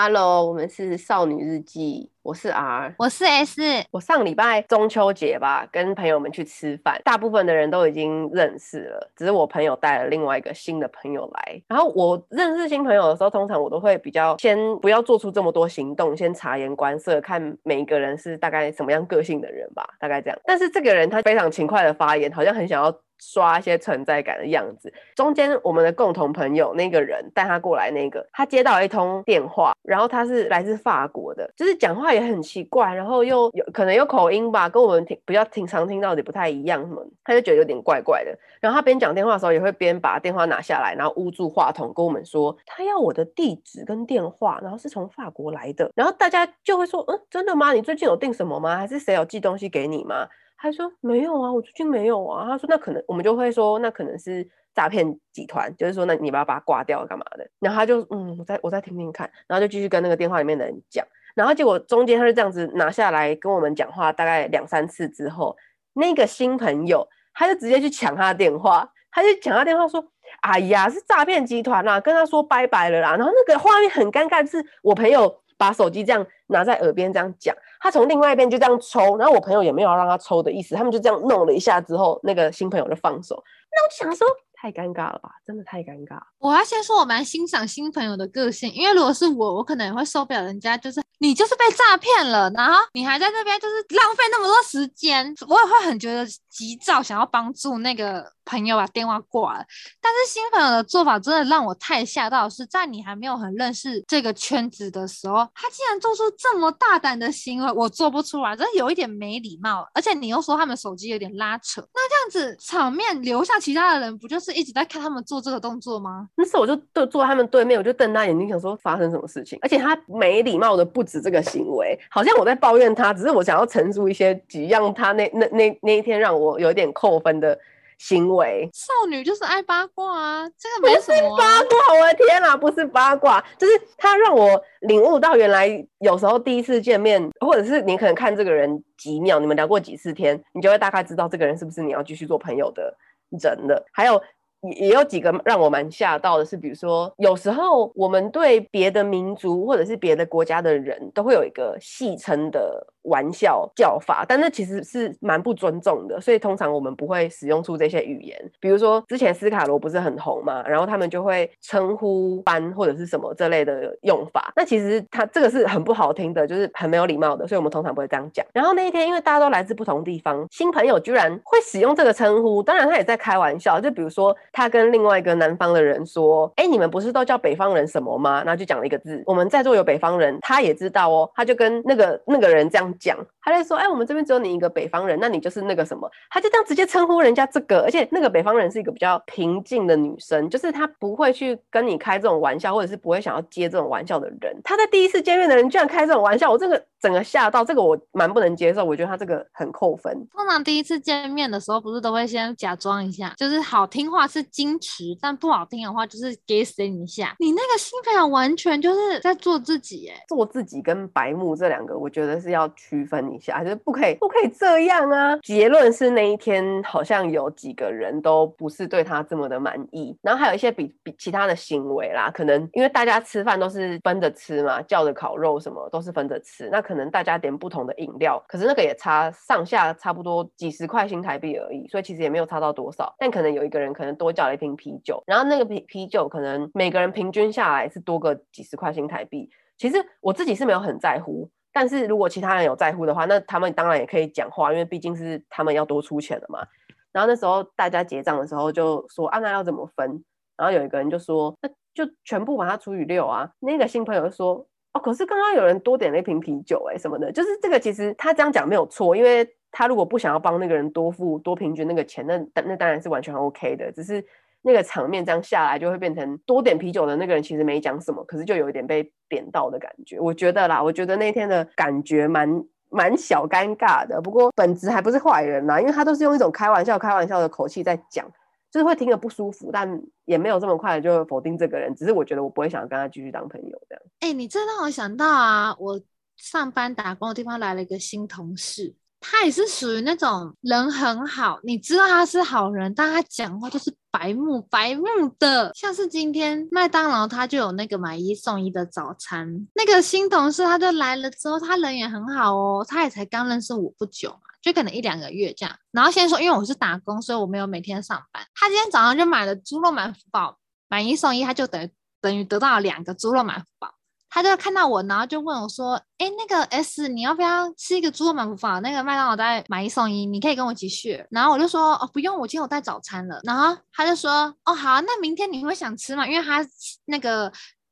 Hello，我们是少女日记，我是 R，我是 S。我上礼拜中秋节吧，跟朋友们去吃饭，大部分的人都已经认识了，只是我朋友带了另外一个新的朋友来。然后我认识新朋友的时候，通常我都会比较先不要做出这么多行动，先察言观色，看每一个人是大概什么样个性的人吧，大概这样。但是这个人他非常勤快的发言，好像很想要。刷一些存在感的样子。中间我们的共同朋友那个人带他过来，那个他接到一通电话，然后他是来自法国的，就是讲话也很奇怪，然后又有可能有口音吧，跟我们听比较经常听到的不太一样，什么他就觉得有点怪怪的。然后他边讲电话的时候，也会边把电话拿下来，然后捂住话筒跟我们说他要我的地址跟电话，然后是从法国来的。然后大家就会说，嗯，真的吗？你最近有订什么吗？还是谁有寄东西给你吗？他说没有啊，我最近没有啊。他说那可能我们就会说那可能是诈骗集团，就是说那你不要把它挂掉干嘛的。然后他就嗯，我再我再听听看，然后就继续跟那个电话里面的人讲。然后结果中间他就这样子拿下来跟我们讲话，大概两三次之后，那个新朋友他就直接去抢他的电话，他就抢他电话说：“哎呀，是诈骗集团啦，跟他说拜拜了啦。”然后那个画面很尴尬，是我朋友。把手机这样拿在耳边这样讲，他从另外一边就这样抽，然后我朋友也没有让他抽的意思，他们就这样弄了一下之后，那个新朋友就放手。那我就想说，太尴尬了吧，真的太尴尬。我要先说，我蛮欣赏新朋友的个性，因为如果是我，我可能也会受不了人家就是你就是被诈骗了，然后你还在那边就是浪费那么多时间，我也会很觉得急躁，想要帮助那个。朋友把电话挂了，但是新朋友的做法真的让我太吓到，是在你还没有很认识这个圈子的时候，他竟然做出这么大胆的行为，我做不出来，真的有一点没礼貌。而且你又说他们手机有点拉扯，那这样子场面留下其他的人，不就是一直在看他们做这个动作吗？那时候我就对坐在他们对面，我就瞪大眼睛，想说发生什么事情。而且他没礼貌的不止这个行为，好像我在抱怨他，只是我想要陈述一些几样他那那那那一天让我有点扣分的。行为少女就是爱八卦啊，这个没什么、八卦，我的天哪，不是八卦，就是他让我领悟到，原来有时候第一次见面，或者是你可能看这个人几秒，你们聊过几次天，你就会大概知道这个人是不是你要继续做朋友的人了。还有也也有几个让我蛮吓到的是，比如说有时候我们对别的民族或者是别的国家的人都会有一个戏称的。玩笑叫法，但那其实是蛮不尊重的，所以通常我们不会使用出这些语言。比如说之前斯卡罗不是很红嘛，然后他们就会称呼班或者是什么这类的用法。那其实他这个是很不好听的，就是很没有礼貌的，所以我们通常不会这样讲。然后那一天，因为大家都来自不同地方，新朋友居然会使用这个称呼，当然他也在开玩笑。就比如说他跟另外一个南方的人说：“哎，你们不是都叫北方人什么吗？”然后就讲了一个字。我们在座有北方人，他也知道哦，他就跟那个那个人这样讲，他就说：“哎，我们这边只有你一个北方人，那你就是那个什么。”他就这样直接称呼人家这个，而且那个北方人是一个比较平静的女生，就是她不会去跟你开这种玩笑，或者是不会想要接这种玩笑的人。他在第一次见面的人居然开这种玩笑，我这个整个吓到，这个我蛮不能接受。我觉得他这个很扣分。通常第一次见面的时候，不是都会先假装一下，就是好听话是矜持，但不好听的话就是给你一下。你那个新朋友完全就是在做自己，哎，做自己跟白目这两个，我觉得是要区分。一下就是不可以，不可以这样啊！结论是那一天好像有几个人都不是对他这么的满意，然后还有一些比比其他的行为啦，可能因为大家吃饭都是分着吃嘛，叫的烤肉什么都是分着吃，那可能大家点不同的饮料，可是那个也差上下差不多几十块新台币而已，所以其实也没有差到多少。但可能有一个人可能多叫了一瓶啤酒，然后那个啤啤酒可能每个人平均下来是多个几十块新台币。其实我自己是没有很在乎。但是如果其他人有在乎的话，那他们当然也可以讲话，因为毕竟是他们要多出钱的嘛。然后那时候大家结账的时候就说：“啊，那要怎么分？”然后有一个人就说：“那就全部把它除以六啊。”那个新朋友说：“哦，可是刚刚有人多点了一瓶啤酒，哎，什么的。”就是这个其实他这样讲没有错，因为他如果不想要帮那个人多付多平均那个钱，那那当然是完全 OK 的，只是。那个场面这样下来，就会变成多点啤酒的那个人其实没讲什么，可是就有一点被点到的感觉。我觉得啦，我觉得那天的感觉蛮蛮小尴尬的。不过本质还不是坏人啦，因为他都是用一种开玩笑、开玩笑的口气在讲，就是会听得不舒服，但也没有这么快就否定这个人。只是我觉得我不会想跟他继续当朋友这样。哎、欸，你这让我想到啊，我上班打工的地方来了一个新同事。他也是属于那种人很好，你知道他是好人，但他讲话就是白目白目的。像是今天麦当劳他就有那个买一送一的早餐，那个新同事他就来了之后，他人也很好哦，他也才刚认识我不久嘛，就可能一两个月这样。然后先说，因为我是打工，所以我没有每天上班。他今天早上就买了猪肉满福宝，买一送一，他就等于等于得到了两个猪肉满福宝。他就看到我，然后就问我说：“哎，那个 S，你要不要吃一个猪肉满福饭？那个麦当劳在买一送一，你可以跟我一起去。”然后我就说：“哦，不用，我今天有带早餐了。”然后他就说：“哦，好，那明天你会想吃吗？因为他那个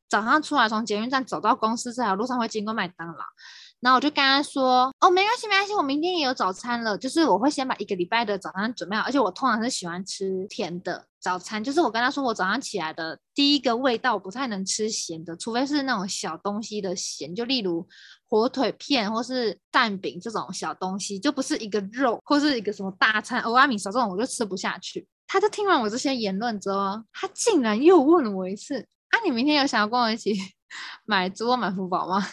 早上出来从捷运站走到公司这条路上会经过麦当劳。”然后我就跟他说：“哦，没关系，没关系，我明天也有早餐了。就是我会先把一个礼拜的早餐准备好，而且我通常是喜欢吃甜的早餐。就是我跟他说，我早上起来的第一个味道，不太能吃咸的，除非是那种小东西的咸，就例如火腿片或是蛋饼这种小东西，就不是一个肉或是一个什么大餐，欧阿米烧这种我就吃不下去。”他就听完我这些言论之后，他竟然又问了我一次：“啊，你明天有想要跟我一起 买猪肉满福宝吗？”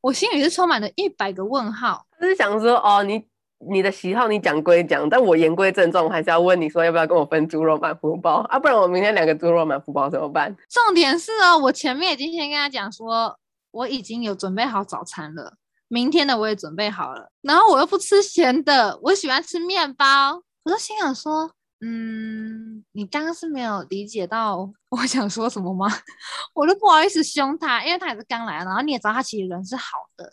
我心里是充满了一百个问号，就是想说哦，你你的喜好你讲归讲，但我言归正传，我还是要问你说要不要跟我分猪肉满福包啊？不然我明天两个猪肉满福包怎么办？重点是哦，我前面已经先跟他讲说，我已经有准备好早餐了，明天的我也准备好了，然后我又不吃咸的，我喜欢吃面包，我就心想说。嗯，你刚刚是没有理解到我想说什么吗？我都不好意思凶他，因为他也是刚来，然后你也知道他其实人是好的。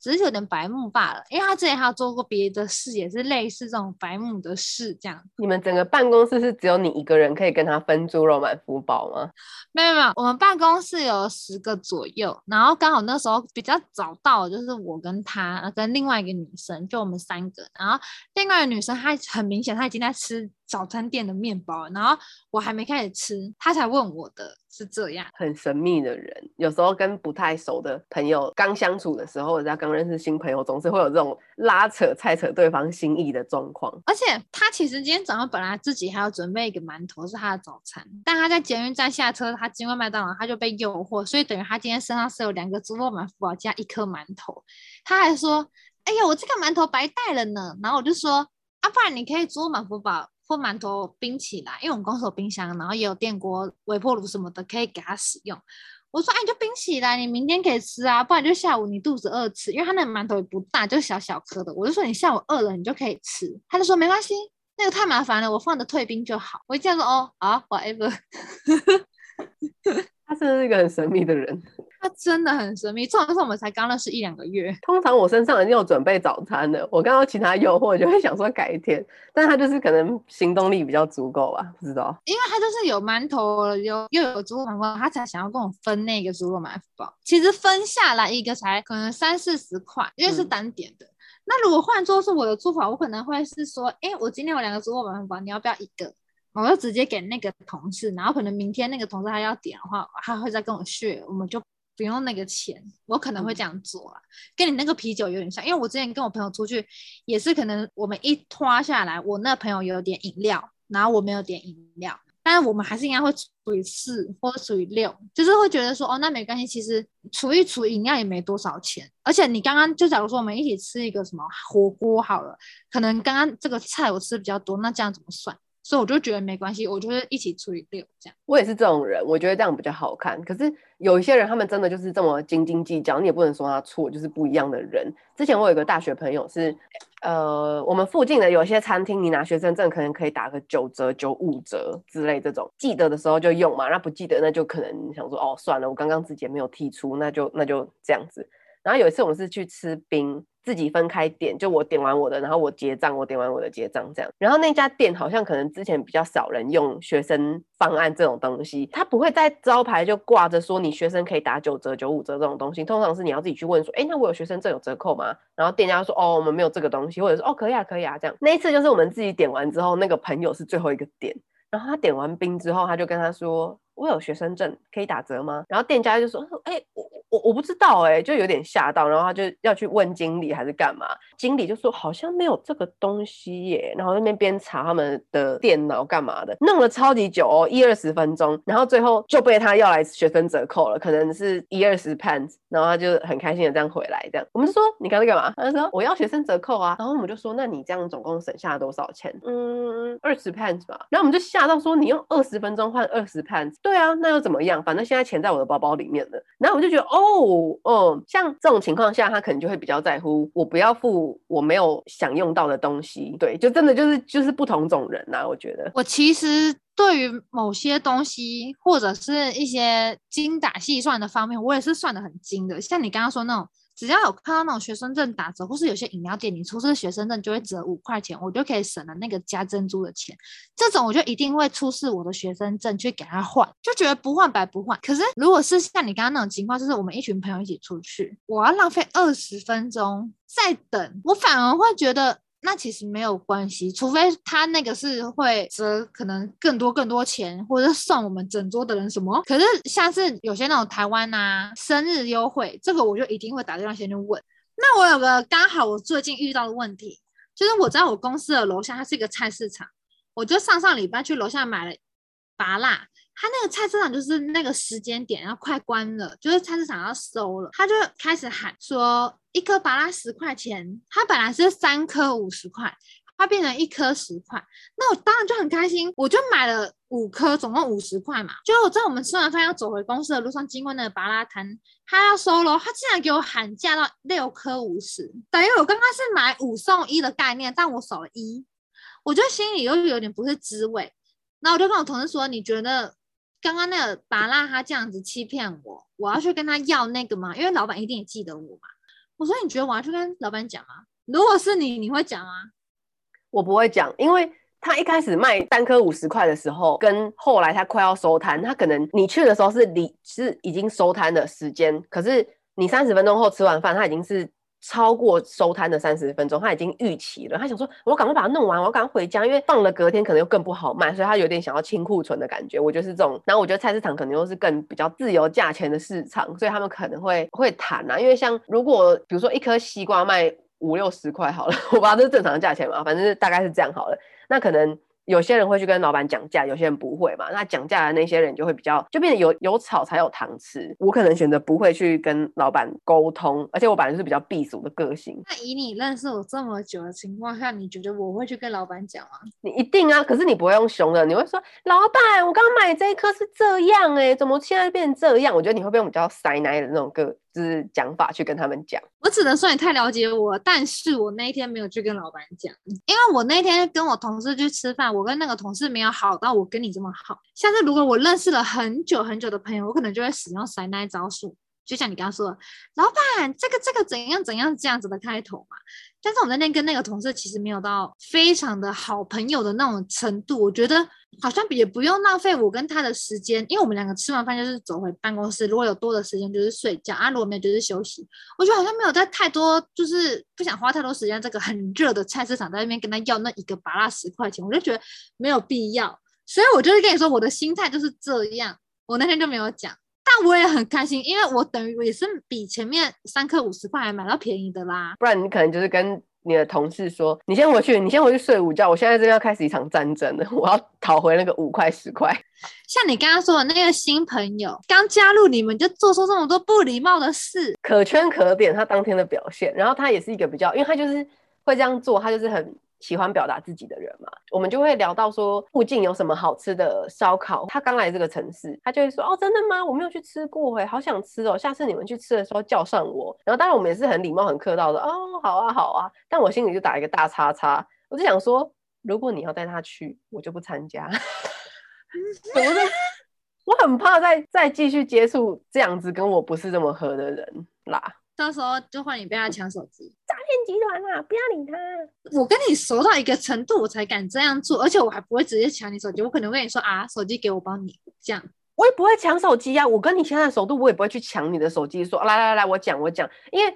只是有点白目罢了，因为他之前还有做过别的事，也是类似这种白目的事，这样。你们整个办公室是只有你一个人可以跟他分猪肉满福宝吗？没有没有，我们办公室有十个左右，然后刚好那时候比较早到，就是我跟他跟另外一个女生，就我们三个。然后另外一个女生她很明显她已经在吃早餐店的面包，然后我还没开始吃，他才问我的。是这样，很神秘的人，有时候跟不太熟的朋友刚相处的时候，或者刚认识新朋友，总是会有这种拉扯、猜扯对方心意的状况。而且他其实今天早上本来自己还要准备一个馒头是他的早餐，但他在捷运站下车，他经过麦当劳，他就被诱惑，所以等于他今天身上是有两个猪肉满福堡加一颗馒头。他还说：“哎呀，我这个馒头白带了呢。”然后我就说：“啊，不然你可以猪肉满福堡。”或馒头冰起来，因为我们公司有冰箱，然后也有电锅、微波炉什么的，可以给他使用。我说：“哎，你就冰起来，你明天可以吃啊，不然就下午你肚子饿吃。因为他那个馒头也不大，就小小颗的。我就说你下午饿了，你就可以吃。他就说没关系，那个太麻烦了，我放着退冰就好。我一这样说哦，好，whatever。他真的是一个很神秘的人。他真的很神秘，这种是我们才刚认识一两个月。通常我身上已经有准备早餐了，我刚到其他诱惑就会想说改天，但他就是可能行动力比较足够吧，不知道。因为他就是有馒头，有又有猪肉馒头，他才想要跟我分那个猪肉满福堡。其实分下来一个才可能三四十块，因为是单点的。嗯、那如果换做是我的做法，我可能会是说，哎，我今天有两个猪肉满福堡，你要不要一个？我就直接给那个同事，然后可能明天那个同事他要点的话，他会再跟我 share，我们就。不用那个钱，我可能会这样做啊，跟你那个啤酒有点像，因为我之前跟我朋友出去，也是可能我们一拖下来，我那朋友有点饮料，然后我没有点饮料，但是我们还是应该会除以四或者除以六，就是会觉得说，哦，那没关系，其实除一除饮料也没多少钱，而且你刚刚就假如说我们一起吃一个什么火锅好了，可能刚刚这个菜我吃比较多，那这样怎么算？所以我就觉得没关系，我就是一起除以六这样。我也是这种人，我觉得这样比较好看。可是有一些人，他们真的就是这么斤斤计较，你也不能说他错，就是不一样的人。之前我有一个大学朋友是，呃，我们附近的有些餐厅，你拿学生证可能可以打个九折、九五折之类这种，记得的时候就用嘛，那不记得那就可能想说，哦，算了，我刚刚自己也没有剔出，那就那就这样子。然后有一次我们是去吃冰。自己分开点，就我点完我的，然后我结账，我点完我的结账这样。然后那家店好像可能之前比较少人用学生方案这种东西，他不会在招牌就挂着说你学生可以打九折、九五折这种东西。通常是你要自己去问说，哎，那我有学生证有折扣吗？然后店家说，哦，我们没有这个东西，或者说，哦，可以啊，可以啊这样。那一次就是我们自己点完之后，那个朋友是最后一个点，然后他点完冰之后，他就跟他说，我有学生证可以打折吗？然后店家就说，哎，我。我我不知道哎、就有点吓到，然后他就要去问经理还是干嘛，经理就说好像没有这个东西耶，然后那边边查他们的电脑干嘛的，弄了超级久哦，一二十分钟，然后最后就被他要来学生折扣了，可能是一二十 pounds，然后他就很开心的这样回来，这样我们就说你刚才干嘛？他说我要学生折扣啊，然后我们就说那你这样总共省下了多少钱？嗯，二十 pounds 吧，然后我们就吓到说你用二十分钟换二十 pounds，对啊，那又怎么样？反正现在钱在我的包包里面了，然后我就觉得哦，哦，像这种情况下，他可能就会比较在乎我不要付我没有享用到的东西，对，就真的就是就是不同种人呐、我觉得。我其实对于某些东西或者是一些精打细算的方面，我也是算得很精的，像你刚刚说那种。只要有看到那种学生证打折，或是有些饮料店你出示学生证就会折五块钱，我就可以省了那个加珍珠的钱。这种我就一定会出示我的学生证去给他换，就觉得不换白不换。可是如果是像你刚刚那种情况，就是我们一群朋友一起出去，我要浪费二十分钟再等，我反而会觉得。那其实没有关系，除非他那个是会折可能更多更多钱，或者送我们整桌的人什么。可是像是有些那种台湾啊生日优惠，这个我就一定会打电话先去问。那我有个刚好我最近遇到的问题，就是我在我公司的楼下，它是一个菜市场，我就上上礼拜去楼下买了芭乐。他那个菜市场就是那个时间点要快关了，就是菜市场要收了，他就开始喊说一颗芭乐十块钱，他本来是三颗五十块，他变成一颗十块，那我当然就很开心，我就买了五颗，总共五十块嘛。就我在我们吃完饭要走回公司的路上，经过那个芭拉摊，他要收了，他竟然给我喊价到六颗五十，等于我刚刚是买五送一的概念，但我少了一，我就心里又有点不是滋味。然后我就跟我同事说，你觉得？刚刚那个芭乐他这样子欺骗我，我要去跟他要那个吗？因为老板一定也记得我嘛。我说，你觉得我要去跟老板讲吗？如果是你，你会讲吗？我不会讲，因为他一开始卖单颗五十块的时候，跟后来他快要收摊，他可能你去的时候是离是已经收摊的时间，可是你三十分钟后吃完饭，他已经是。超过收摊的三十分钟，他已经预期了。他想说，我赶快把它弄完，我要赶快回家，因为放了隔天可能又更不好卖，所以他有点想要清库存的感觉。我就是这种。然后我觉得菜市场可能又是更比较自由价钱的市场，所以他们可能会会谈啊。因为像如果比如说一颗西瓜卖五六十块好了，我不知道这是正常的价钱嘛，反正大概是这样好了。那可能。有些人会去跟老板讲价，有些人不会嘛。那讲价的那些人就会比较，就变得有有草才有糖吃。我可能选择不会去跟老板沟通，而且我本来就是比较避俗的个性。那以你认识我这么久的情况下，你觉得我会去跟老板讲吗？你一定啊，可是你不会用熊的，你会说老板，我刚刚买这一颗是这样哎、欸，怎么现在变成这样？我觉得你会不比较塞奶的那种个。是讲法去跟他们讲，我只能说你太了解我，但是我那一天没有去跟老板讲，因为我那天跟我同事去吃饭，我跟那个同事没有好到我跟你这么好。像是如果我认识了很久很久的朋友，我可能就会使用塞奶招数，就像你刚刚说的，老板这个这个怎样怎样这样子的开头嘛。但是我那天跟那个同事其实没有到非常的好朋友的那种程度，我觉得好像也不用浪费我跟他的时间，因为我们两个吃完饭就是走回办公室，如果有多的时间就是睡觉啊，如果没有就是休息。我觉得好像没有在太多，就是不想花太多时间这个很热的菜市场在那边跟他要那一个巴拉十块钱，我就觉得没有必要。所以我就是跟你说，我的心态就是这样，我那天就没有讲。但我也很开心，因为我等于也是比前面三颗五十块还买到便宜的啦。不然你可能就是跟你的同事说：“你先回去，你先回去睡午觉。我现在这边要开始一场战争了，我要讨回那个五块十块。”像你刚刚说的那个新朋友刚加入，你们就做出这么多不礼貌的事，可圈可点。他当天的表现，然后他也是一个比较，因为他就是会这样做，他就是很。喜欢表达自己的人嘛，我们就会聊到说附近有什么好吃的烧烤。他刚来这个城市，他就会说：“哦，真的吗？我没有去吃过，哎，好想吃哦！下次你们去吃的时候叫上我。”然后当然我们也是很礼貌、很客套的，哦，好啊，好啊。但我心里就打一个大叉叉，我就想说，如果你要带他去，我就不参加。我不是，我很怕再再继续接触这样子跟我不是这么合的人啦。到时候就换你被他抢手机，骗集团啊！不要理他。我跟你熟到一个程度，我才敢这样做，而且我还不会直接抢你手机，我可能会跟你说啊，手机给我帮你这样。我也不会抢手机呀、啊，我跟你现在的熟度，我也不会去抢你的手机，说来来来，我讲我讲，因为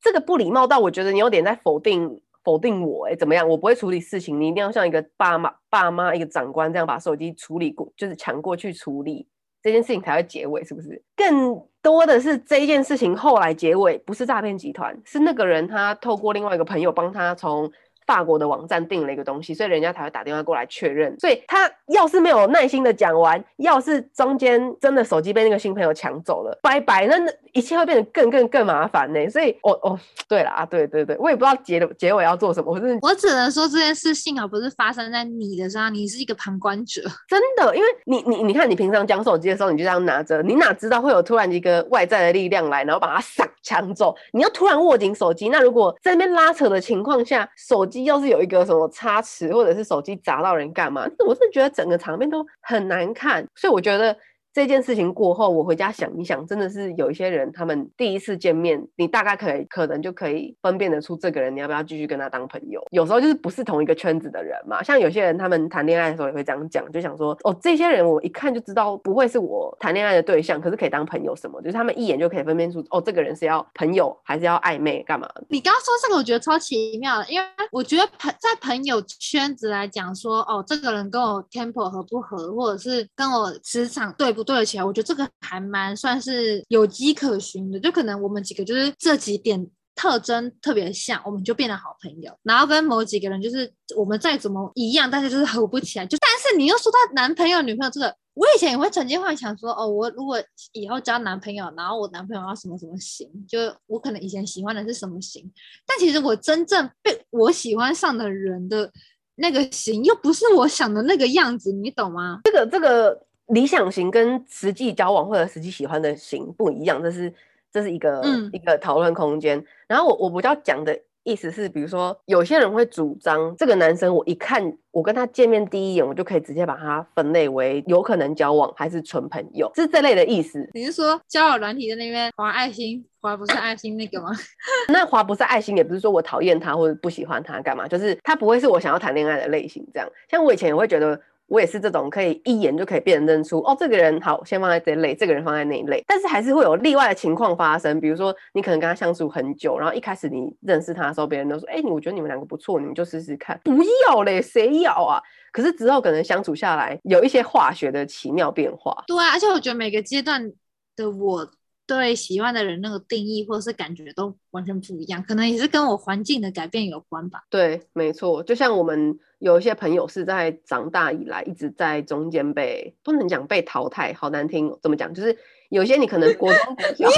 这个不礼貌到我觉得你有点在否定否定我哎，怎么样？我不会处理事情，你一定要像一个爸妈爸妈一个长官这样把手机处理过，就是抢过去处理这件事情才会结尾，是不是？更多的是这一件事情后来结尾不是诈骗集团，是那个人他透过另外一个朋友帮他从。法国的网站订了一个东西，所以人家才会打电话过来确认。所以他要是没有耐心的讲完，要是中间真的手机被那个新朋友抢走了，拜拜，那那一切会变得更更更麻烦呢。所以，哦哦，对了啊，对对对，我也不知道结结尾要做什么。我是我只能说这件事幸好不是发生在你的身上，你是一个旁观者。真的，因为你你你看，你平常讲手机的时候，你就这样拿着，你哪知道会有突然一个外在的力量来，然后把它闪抢走？你要突然握紧手机，那如果在那边拉扯的情况下，手机要是有一个什么差池，或者是手机砸到人干嘛？我是觉得整个场面都很难看，所以我觉得。这件事情过后，我回家想一想，真的是有一些人，他们第一次见面，你大概可以可能就可以分辨得出这个人，你要不要继续跟他当朋友。有时候就是不是同一个圈子的人嘛，像有些人他们谈恋爱的时候也会这样讲，就想说，哦，这些人我一看就知道不会是我谈恋爱的对象，可是可以当朋友什么，就是他们一眼就可以分辨出，哦，这个人是要朋友还是要暧昧干嘛？你刚刚说这个，我觉得超奇妙的，因为我觉得朋在朋友圈子来讲说，哦，这个人跟我 temper 合不合，或者是跟我磁场对不对得起来，我觉得这个。还蛮算是有迹可循的，就可能我们几个就是这几点特征特别像，我们就变得好朋友。然后跟某几个人就是我们再怎么一样，但是就是合不起来。就但是你又说到男朋友女朋友这个，我以前也会曾经幻想说，哦，我如果以后交男朋友，然后我男朋友要什么什么型，就我可能以前喜欢的是什么型，但其实我真正被我喜欢上的人的那个型，又不是我想的那个样子，你懂吗？这个这个。理想型跟实际交往或者实际喜欢的型不一样，这是这是一个、嗯、一个讨论空间。然后我我比较讲的意思是，比如说有些人会主张这个男生，我一看我跟他见面第一眼，我就可以直接把他分类为有可能交往还是纯朋友，是这类的意思。你是说交友软体的那边划爱心，划不是爱心那个吗？那划不是爱心，也不是说我讨厌他或者不喜欢他干嘛，就是他不会是我想要谈恋爱的类型。这样，像我以前也会觉得。我也是这种可以一眼就可以辨认出哦，这个人好，先放在这一类，这个人放在那一类。但是还是会有例外的情况发生，比如说你可能跟他相处很久，然后一开始你认识他的时候，别人都说，哎，我觉得你们两个不错，你们就试试看。不要嘞，谁要啊？可是之后可能相处下来，有一些化学的奇妙变化。对啊，而且我觉得每个阶段的我对喜欢的人那个定义或者是感觉都完全不一样，可能也是跟我环境的改变有关吧。对，没错，就像我们。有一些朋友是在长大以来一直在中间被不能讲被淘汰，好难听，怎么讲？就是有些你可能国中国小，你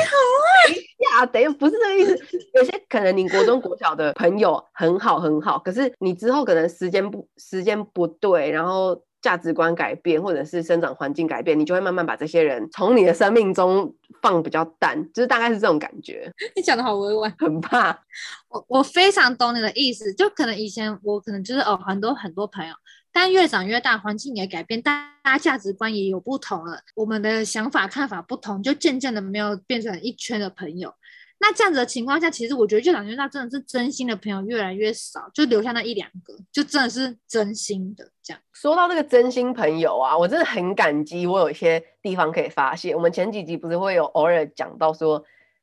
好啊，等一下不是这个意思。有些可能你国中国小的朋友很好很好，可是你之后可能时间不时间不对，然后价值观改变，或者是生长环境改变，你就会慢慢把这些人从你的生命中放比较淡，就是大概是这种感觉。你讲的好委婉，很怕。我我非常懂你的意思，就可能以前我可能就是哦很多很多朋友，但越长越大，环境也改变，大家价值观也有不同了，我们的想法看法不同，就渐渐的没有变成一圈的朋友。那这样子的情况下，其实我觉得越长越大，真的是真心的朋友越来越少，就留下那一两个，就真的是真心的这样。说到这个真心朋友啊，我真的很感激，我有一些地方可以发泄。我们前几集不是会有偶尔讲到说，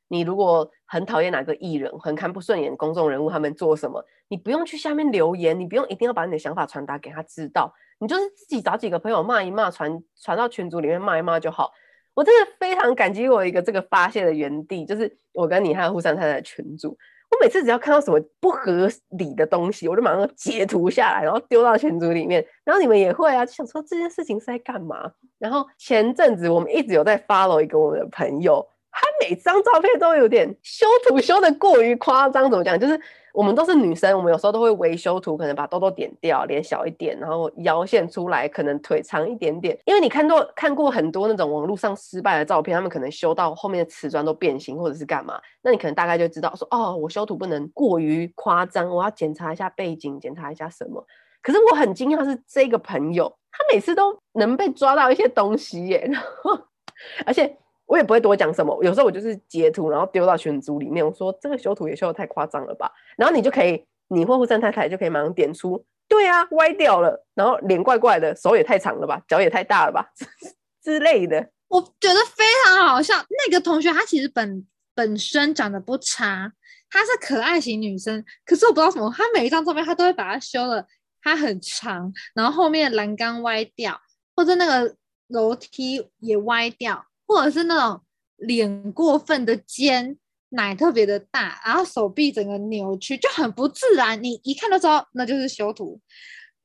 你如果很讨厌哪个艺人，很看不顺眼公众人物他们做什么，你不用去下面留言，你不用一定要把你的想法传达给他知道，你就是自己找几个朋友骂一骂，传传到群组里面骂一骂就好。我真的非常感激我一个这个发泄的园地，就是我跟你还有沪山太太的群主。我每次只要看到什么不合理的东西，我就马上截图下来，然后丢到群组里面。然后你们也会啊，就想说这件事情是在干嘛？然后前阵子我们一直有在 follow 一个我们的朋友。他每张照片都有点修图修得过于夸张，怎么讲？就是我们都是女生，我们有时候都会维修图，可能把痘痘点掉，脸小一点，然后腰线出来，可能腿长一点点。因为你看到看过很多那种网络上失败的照片，他们可能修到后面的瓷砖都变形，或者是干嘛？那你可能大概就知道说，哦，我修图不能过于夸张，我要检查一下背景，检查一下什么。可是我很惊讶是这个朋友，他每次都能被抓到一些东西耶，然后 而且。我也不会多讲什么，有时候我就是截图，然后丢到群组里面，我说这个修图也修得太夸张了吧，然后你就可以，你或沪山太太就可以马上点出，对啊，歪掉了，然后脸怪怪的，手也太长了吧，脚也太大了吧 之类的。我觉得非常好笑，那个同学她其实本本身长得不差，她是可爱型女生，可是我不知道什么，她每一张照片她都会把它修的，她很长，然后后面栏杆歪掉，或者那个楼梯也歪掉。或者是那种脸过分的尖，奶特别的大，然后手臂整个扭曲，就很不自然。你一看就知道那就是修图。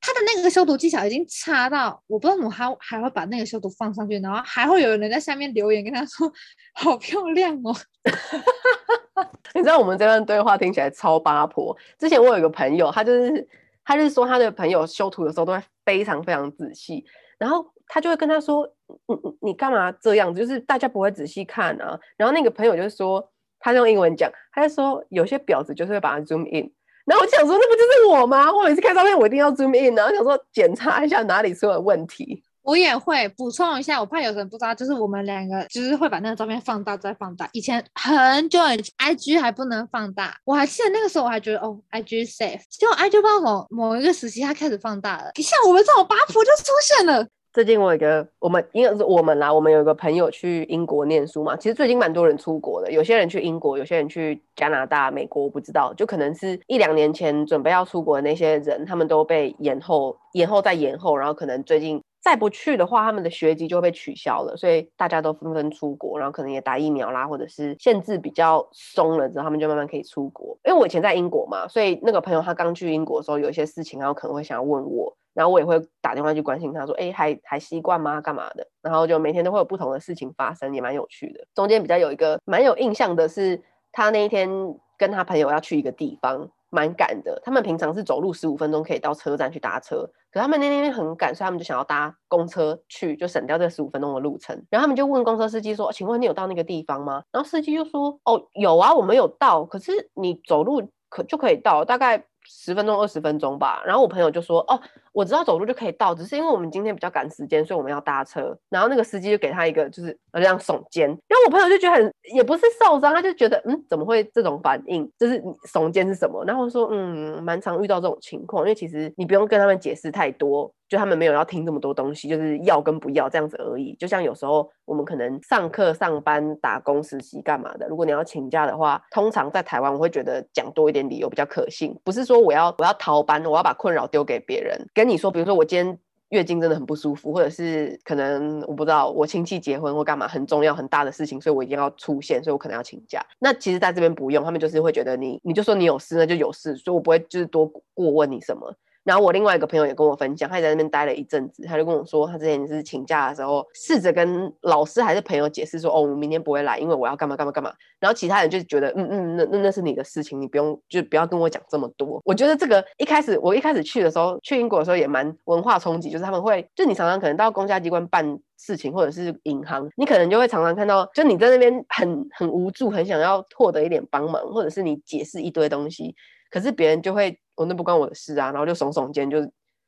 他的那个修图技巧已经差到，我不知道怎么还还会把那个修图放上去，然后还会有人在下面留言跟他说：“好漂亮哦。”你知道我们这段对话听起来超八婆。之前我有一个朋友，他就是他就是说他的朋友修图的时候都会非常非常仔细，然后他就会跟他说：“你你你干嘛这样子？就是大家不会仔细看啊。”然后那个朋友就说，他用英文讲，他就说有些婊子就是会把它 zoom in。然后我想说，那不就是我吗？我每次看照片，我一定要 zoom in，然后想说检查一下哪里出了问题。我也会补充一下，我怕有人不知道，就是我们两个就是会把那个照片放大再放大。以前很久以前，IG 还不能放大，我还记得那个时候，我还觉得哦，IG safe。结果 IG 不知道某某一个时期，它开始放大了，像我们这种八婆就出现了。最近我有一个，我们应该是我们啦，我们有一个朋友去英国念书嘛。其实最近蛮多人出国的，有些人去英国，有些人去加拿大、美国，我不知道，就可能是一两年前准备要出国的那些人，他们都被延后、延后再延后，然后可能最近再不去的话，他们的学籍就被取消了，所以大家都纷纷出国，然后可能也打疫苗啦，或者是限制比较松了之后，他们就慢慢可以出国。因为我以前在英国嘛，所以那个朋友他刚去英国的时候，有一些事情，然后可能会想要问我。然后我也会打电话去关心他，说：“哎，还还习惯吗？干嘛的？”然后就每天都会有不同的事情发生，也蛮有趣的。中间比较有一个蛮有印象的是，他那一天跟他朋友要去一个地方，蛮赶的。他们平常是走路十五分钟可以到车站去搭车，可他们那天很赶，所以他们就想要搭公车去，就省掉这十五分钟的路程。然后他们就问公车司机说：“请问你有到那个地方吗？”然后司机就说：“哦，有啊，我们有到，可是你走路可就可以到，大概。”十分钟、二十分钟吧。然后我朋友就说：“哦，我知道走路就可以到，只是因为我们今天比较赶时间，所以我们要搭车。”然后那个司机就给他一个就是这样耸肩。然后我朋友就觉得很也不是受伤，他就觉得嗯，怎么会这种反应？就是耸肩是什么？然后说嗯，蛮常遇到这种情况，因为其实你不用跟他们解释太多。就他们没有要听这么多东西，就是要跟不要这样子而已。就像有时候我们可能上课、上班、打工、实习干嘛的，如果你要请假的话，通常在台湾我会觉得讲多一点理由比较可信，不是说我要我要逃班，我要把困扰丢给别人。跟你说，比如说我今天月经真的很不舒服，或者是可能我不知道我亲戚结婚或干嘛很重要很大的事情，所以我一定要出现，所以我可能要请假。那其实在这边不用，他们就是会觉得你你就说你有事那就有事，所以我不会就是多过问你什么。然后我另外一个朋友也跟我分享，他也在那边待了一阵子，他就跟我说，他之前是请假的时候，试着跟老师还是朋友解释说，哦，我明天不会来，因为我要干嘛干嘛干嘛。然后其他人就觉得，嗯嗯，那那那是你的事情，你不用就不要跟我讲这么多。我觉得这个一开始我一开始去的时候，去英国的时候也蛮文化冲击，就是他们会，就你常常可能到公家机关办事情，或者是银行，你可能就会常常看到，就你在那边很很无助，很想要获得一点帮忙，或者是你解释一堆东西，可是别人就会。我、哦、那不关我的事啊，然后就耸耸肩，就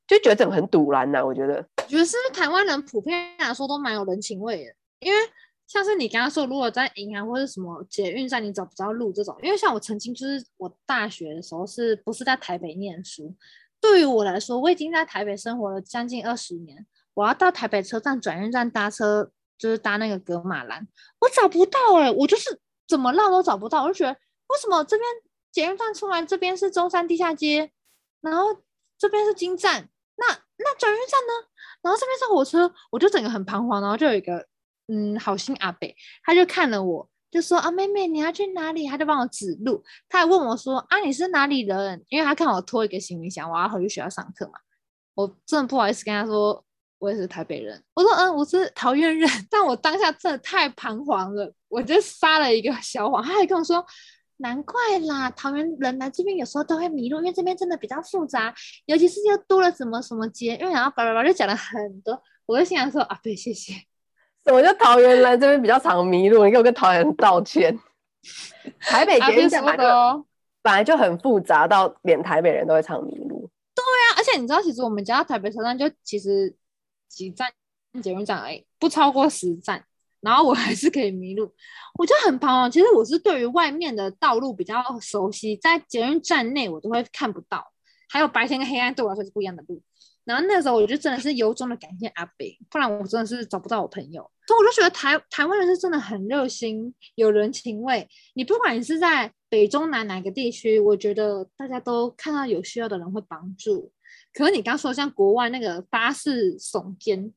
就觉得这种很赌烂呐。我觉得，觉得是不是台湾人普遍来说都蛮有人情味的，因为像是你刚刚说，如果在银行或者什么捷运站你找不着路这种，因为像我曾经就是我大学的时候是不是在台北念书？对于我来说，我已经在台北生活了将近二十年，我要到台北车站转运站搭车，就是搭那个葛玛兰，我找不到哎、我就是怎么绕都找不到，我就觉得为什么这边。捷运站出来，这边是中山地下街，然后这边是金站，那那转运站呢？然后这边是火车，我就整个很彷徨。然后就有一个嗯好心阿伯，他就看了我，就说啊妹妹你要去哪里？他就帮我指路，他还问我说啊你是哪里人？因为他看我拖一个行李箱，我要回去学校上课嘛。我真的不好意思跟他说我也是台北人，我说嗯我是桃园人，但我当下真的太彷徨了，我就撒了一个小谎。他还跟我说。难怪啦，桃园人来这边有时候都会迷路，因为这边真的比较复杂，尤其是又多了什么什么街，因为然后叭叭叭就讲了很多，我就心想说啊，对，谢谢。什么叫桃园来这边比较常迷路？你给我跟桃园道歉。台北捷运站本来就很复杂，到连台北人都会常迷路。对呀、啊，而且你知道，其实我们家台北车站就其实几站捷运站而已，不超过十站。然后我还是可以迷路，我就很彷徨。其实我是对于外面的道路比较熟悉，在捷运站内我都会看不到，还有白天跟黑暗对我来说是不一样的路。然后那时候我就真的是由衷的感谢阿北，不然我真的是找不到我朋友。所以我就觉得台台湾人是真的很热心，有人情味。你不管你是在北中南哪个地区，我觉得大家都看到有需要的人会帮助。可是你刚说像国外那个巴士耸肩。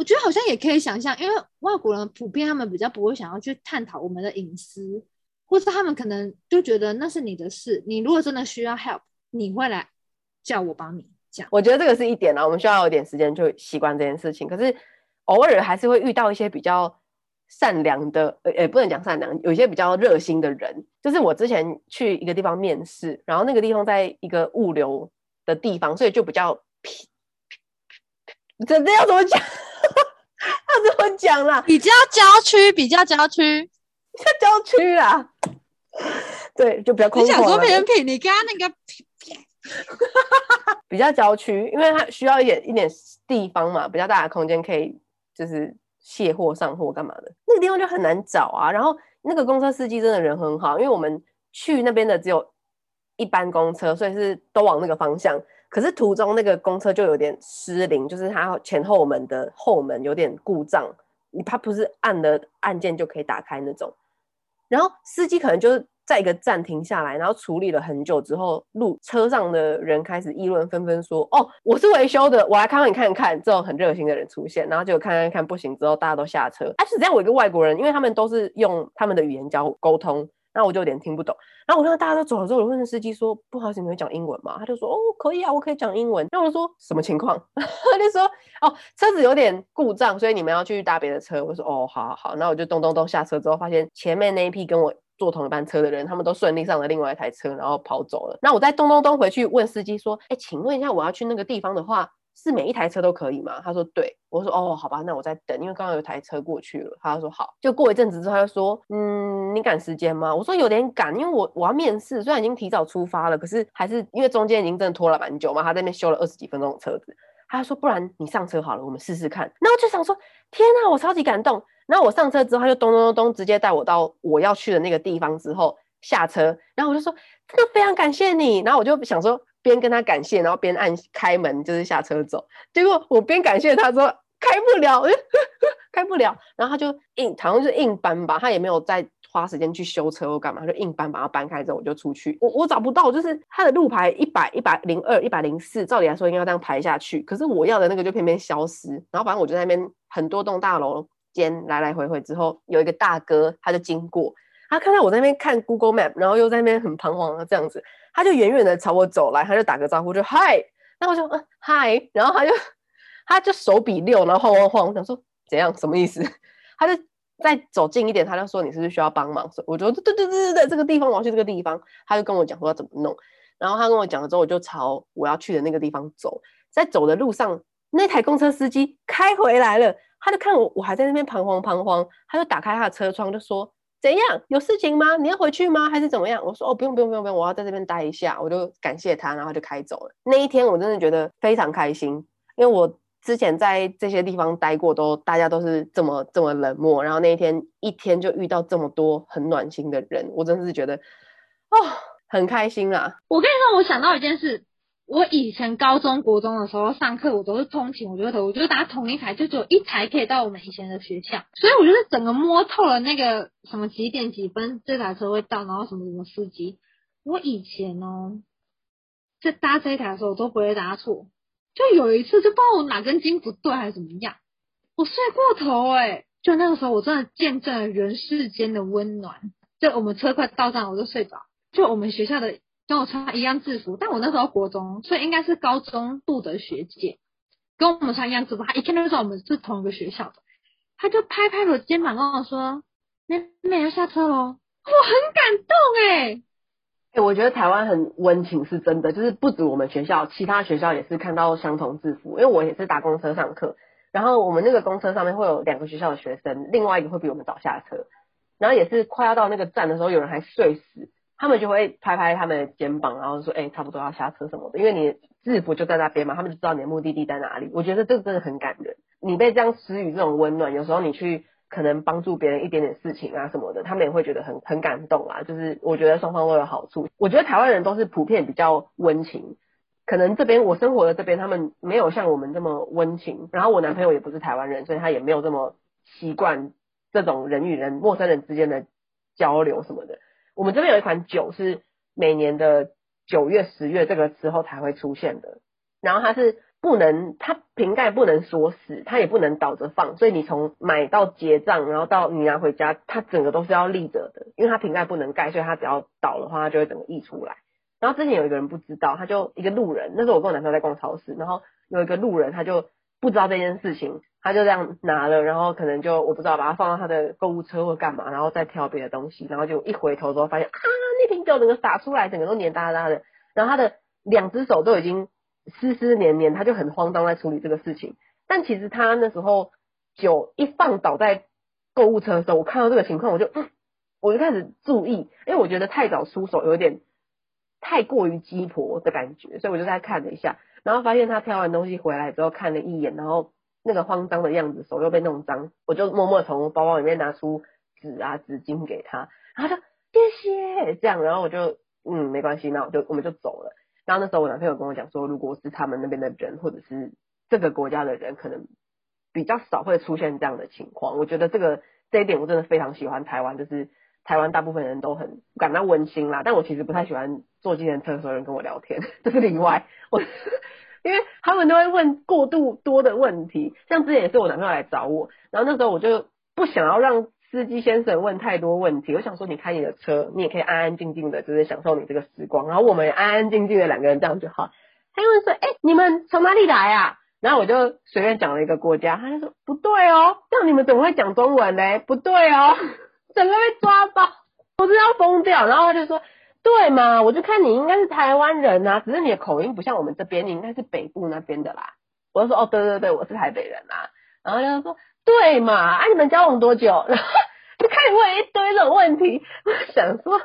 我觉得好像也可以想象，因为外国人普遍他们比较不会想要去探讨我们的隐私，或是他们可能就觉得那是你的事，你如果真的需要 help，你会来叫我帮你讲。我觉得这个是一点啊，我们需要有点时间去习惯这件事情。可是偶尔还是会遇到一些比较善良的，呃，也不能讲善良，有一些比较热心的人。就是我之前去一个地方面试，然后那个地方在一个物流的地方，所以就比较皮。这这要怎么讲？要怎么讲啦？比较郊区，比较郊区，比较郊区啦。对，就比较空旷。你想说偏僻？你刚刚那个 比较郊区，因为它需要一点一点地方嘛，比较大的空间可以就是卸货、上货干嘛的。那个地方就很难找啊。然后那个公车司机真的人很好，因为我们去那边的只有一班公车，所以是都往那个方向。可是途中那个公车就有点失灵，就是它前后门的后门有点故障，你它不是按了按键就可以打开那种。然后司机可能就是在一个站停下来，然后处理了很久之后，路车上的人开始议论纷纷说：“哦，我是维修的，我来看看你看看。”这种很热心的人出现，然后就看看看不行之后，大家都下车。哎，是这样，我一个外国人，因为他们都是用他们的语言交沟通。然后我就有点听不懂，然后我看到大家都走了之后，我问司机说：“不好意思，你会讲英文吗？”他就说：“哦，可以啊，我可以讲英文。”然后我说：“什么情况？” 他就说：“哦，车子有点故障，所以你们要去搭别的车。”我说：“哦，好好好。”然后我就咚咚咚下车之后，发现前面那一批跟我坐同一班车的人，他们都顺利上了另外一台车，然后跑走了。那我再咚咚咚回去问司机说：“哎，请问一下，我要去那个地方的话。”是每一台车都可以吗？他说对，我说哦，好吧，那我在等，因为刚刚有台车过去了。他说好，就过一阵子之后，他就说，嗯，你赶时间吗？我说有点赶，因为我我要面试，虽然已经提早出发了，可是还是因为中间已经真的拖了蛮久嘛，他在那边修了二十几分钟的车子。他说不然你上车好了，我们试试看。然后就想说，天哪，我超级感动。然后我上车之后，他就咚咚咚咚直接带我到我要去的那个地方之后下车，然后我就说真的非常感谢你。然后我就想说。边跟他感谢，然后边按开门，就是下车走。结果我边感谢他说开不了，开不了。然后他就硬，好像是硬搬吧，他也没有再花时间去修车或干嘛，就硬搬把它搬开之后，我就出去。我我找不到，就是他的路牌一百、一百零二、一百零四，照理来说应该要这样排下去，可是我要的那个就偏偏消失。然后反正我就在那边很多栋大楼间来来回回之后，有一个大哥他就经过，他看到我在那边看 Google Map，然后又在那边很彷徨的这样子。他就远远的朝我走来，他就打个招呼，就嗨，然后我就嗯嗨，然后他就他就手比六，然后晃晃晃，我想说怎样什么意思？他就再走近一点，他就说你是不是需要帮忙？我就对对对对对，这个地方我要去这个地方，他就跟我讲说要怎么弄，然后他跟我讲了之后，我就朝我要去的那个地方走，在走的路上，那台公车司机开回来了，他就看我我还在那边彷徨彷徨，他就打开他的车窗就说。怎样？有事情吗？你要回去吗？还是怎么样？我说哦，不用不用不用不用，我要在这边待一下。我就感谢他，然后就开走了。那一天我真的觉得非常开心，因为我之前在这些地方待过，都大家都是这么这么冷漠，然后那一天一天就遇到这么多很暖心的人，我真的是觉得哦，很开心啊！我跟你说，我想到一件事。我以前高中国中的时候上课，我都是通勤，我觉得我就搭同一台，就只有一台可以到我们以前的学校，所以我就是整个摸透了那个什么几点几分这台车会到，然后什么什么司机。我以前哦，在搭这一台的时候我都不会搭错，就有一次就不知道我哪根筋不对还是怎么样，我睡过头哎、就那个时候我真的见证了人世间的温暖。就我们车快到站，我就睡着。就我们学校的。跟我穿一样制服，但我那时候国中，所以应该是高中部的学姐，跟我们穿一样制服，她一看就知道我们是同一个学校的，她就拍拍我肩膀跟我说：“妹妹要下车喽。”我很感动哎、欸欸，我觉得台湾很温情是真的，就是不止我们学校，其他学校也是看到相同制服，因为我也是搭公车上课，然后我们那个公车上面会有两个学校的学生，另外一个会比我们早下车，然后也是快要到那个站的时候，有人还睡死。他们就会拍拍他们的肩膀，然后说：“哎、差不多要下车什么的。”因为你制服就在那边嘛，他们就知道你的目的地在哪里。我觉得这个真的很感人。你被这样施予这种温暖，有时候你去可能帮助别人一点点事情啊什么的，他们也会觉得很很感动啊。就是我觉得双方都有好处。我觉得台湾人都是普遍比较温情，可能这边我生活的这边他们没有像我们这么温情。然后我男朋友也不是台湾人，所以他也没有这么习惯这种人与人、陌生人之间的交流什么的。我们这边有一款酒是每年的九月、十月这个时候才会出现的，然后它是不能，它瓶盖不能锁死，它也不能倒着放，所以你从买到结账，然后到你拿回家，它整个都是要立着的，因为它瓶盖不能盖，所以它只要倒的话，它就会整个溢出来。然后之前有一个人不知道，他就一个路人，那时候我跟我男朋友在逛超市，然后有一个路人他就不知道这件事情，他就这样拿了，然后可能就我不知道把它放到他的购物车或干嘛，然后再挑别的东西，然后就一回头之后发现啊，那瓶酒整个洒出来，整个都黏哒哒的，然后他的两只手都已经湿湿黏黏，他就很慌张在处理这个事情。但其实他那时候酒一放倒在购物车的时候，我看到这个情况，我就嗯，我就开始注意，因为我觉得太早出手有点。太过于鸡婆的感觉，所以我就在看了一下，然后发现他挑完东西回来之后看了一眼，然后那个慌张的样子，手又被弄脏，我就默默从包包里面拿出纸啊纸巾给他，然后就谢谢这样，然后我就嗯没关系，那我就我们就走了。然后那时候我男朋友跟我讲说，如果是他们那边的人或者是这个国家的人，可能比较少会出现这样的情况。我觉得这个这一点我真的非常喜欢台湾，就是。台湾大部分人都很感到温馨啦，但我其实不太喜欢坐计程车的时候人跟我聊天，这是例外。我因为他们都会问过度多的问题，像之前也是我男朋友来找我，然后那时候我就不想要让司机先生问太多问题，我想说你开你的车，你也可以安安静静的，就是享受你这个时光，然后我们也安安静静的两个人这样就好。他就问说，哎、你们从哪里来啊？然后我就随便讲了一个国家，他就说不对哦，这样你们怎么会讲中文呢？不对哦。整个被抓包，我真的要疯掉。然后他就说：“对嘛，我就看你应该是台湾人啊，只是你的口音不像我们这边，你应该是北部那边的啦。”我就说：“哦，对对对，我是台北人啊。”然后他就说：“对嘛，啊，你们交往多久？”然 后就开始问一堆这种问题。我 想说，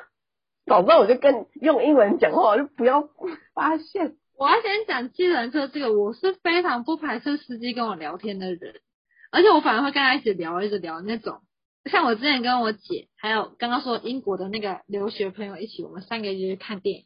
早知道我就跟用英文讲话，我就不要发现。我要先讲计程车这个，我是非常不排斥司机跟我聊天的人，而且我反而会跟他一起聊，一直聊那种。像我之前跟我姐，还有刚刚说英国的那个留学朋友一起，我们三个就去看电影。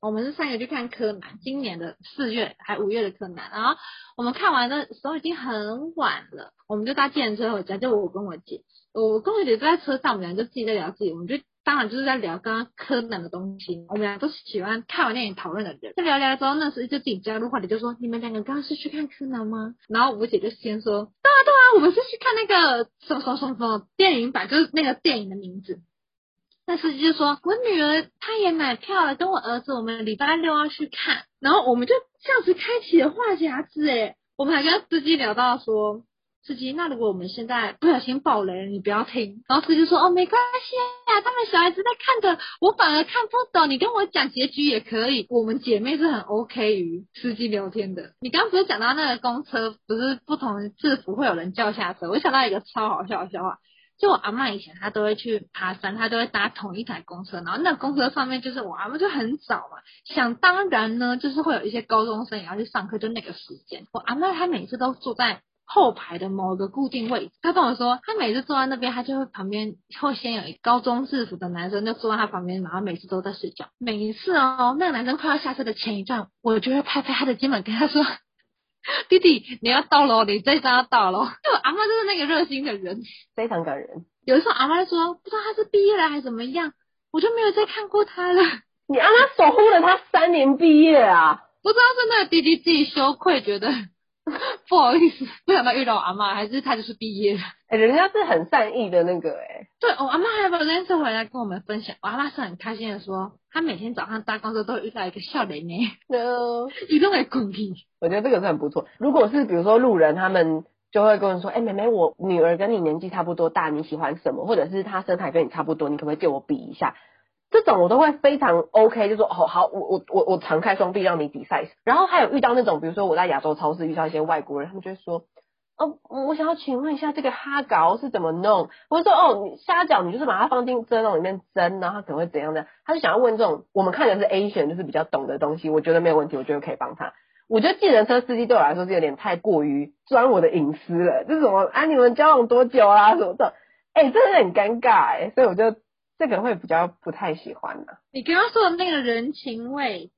我们是三个去看柯南，今年的四月还五月的柯南。然后我们看完的时候已经很晚了，我们就搭计程车回家。就我跟我姐，我跟我姐都在车上，我们俩就自己在聊自己，我们就。当然就是在聊刚刚柯南的东西，我们俩都是喜欢看完电影讨论的人。在聊聊之后，那时就自己加入话题，就说你们两个刚刚是去看柯南吗？然后我姐就先说，对啊对啊，我们是去看那个什么什么什么什么电影版，就是那个电影的名字。那司机就说，我女儿她也买票了，跟我儿子我们礼拜六要去看。然后我们就这样子开启了话匣子，诶，我们还跟司机聊到说。司机，那如果我们现在不小心爆雷，你不要听。然后司机说：“哦，没关系啊，他们小孩子在看的，我反而看不懂。你跟我讲结局也可以。我们姐妹是很 OK 于司机聊天的。你刚刚不是讲到那个公车，不是不同制服会有人叫下车？我想到一个超好笑的笑话，就我阿嬷以前她都会去爬山，她都会搭同一台公车，然后那公车上面就是我阿嬷就很早嘛，想当然呢，就是会有一些高中生也要去上课，就那个时间，我阿嬷她每次都坐在。后排的某个固定位置，他跟我说，他每次坐在那边，他就会旁边会先有一高中制服的男生就坐在他旁边，然后每次都在睡觉。每一次哦，那个男生快要下车的前一站，我就会拍拍他的肩膀，跟他说：“弟弟，你要到喽，你这一站要到喽。”就我阿妈就是那个热心的人，非常感人。有一次阿妈就说，不知道他是毕业了还是怎么样，我就没有再看过他了。你阿妈守护了他三年毕业啊？不知道是那个弟弟自己羞愧，觉得。不好意思，不想到遇到我阿妈，还是她就是毕业了。哎、欸，人家是很善意的那个哎、欸。对，我阿妈还把这件事回来跟我们分享，我阿妈是很开心的说，她每天早上搭公车都会遇到一个笑脸呢。移动来滚皮。我觉得这个是很不错。如果是比如说路人，他们就会跟我说，哎、欸，妹妹，我女儿跟你年纪差不多大，你喜欢什么？或者是她身材跟你差不多，你可不可以借我比一下？这种我都会非常 OK，就说哦好，我我我我敞开双臂让你比赛。然后还有遇到那种，比如说我在亚洲超市遇到一些外国人，他们就会说哦，我想要请问一下这个哈搞是怎么弄？我就说哦，你虾饺你就是把它放进蒸笼里面蒸，然后他可能会怎样的？他就想要问这种我们看的是 Asian，就是比较懂的东西，我觉得没有问题，我觉得可以帮他。我觉得计程车司机对我来说是有点太过于钻我的隐私了，就是什么啊你们交往多久啊什么的，哎，真的很尴尬哎，所以我就。这个会比较不太喜欢的。你刚刚说的那个人情味，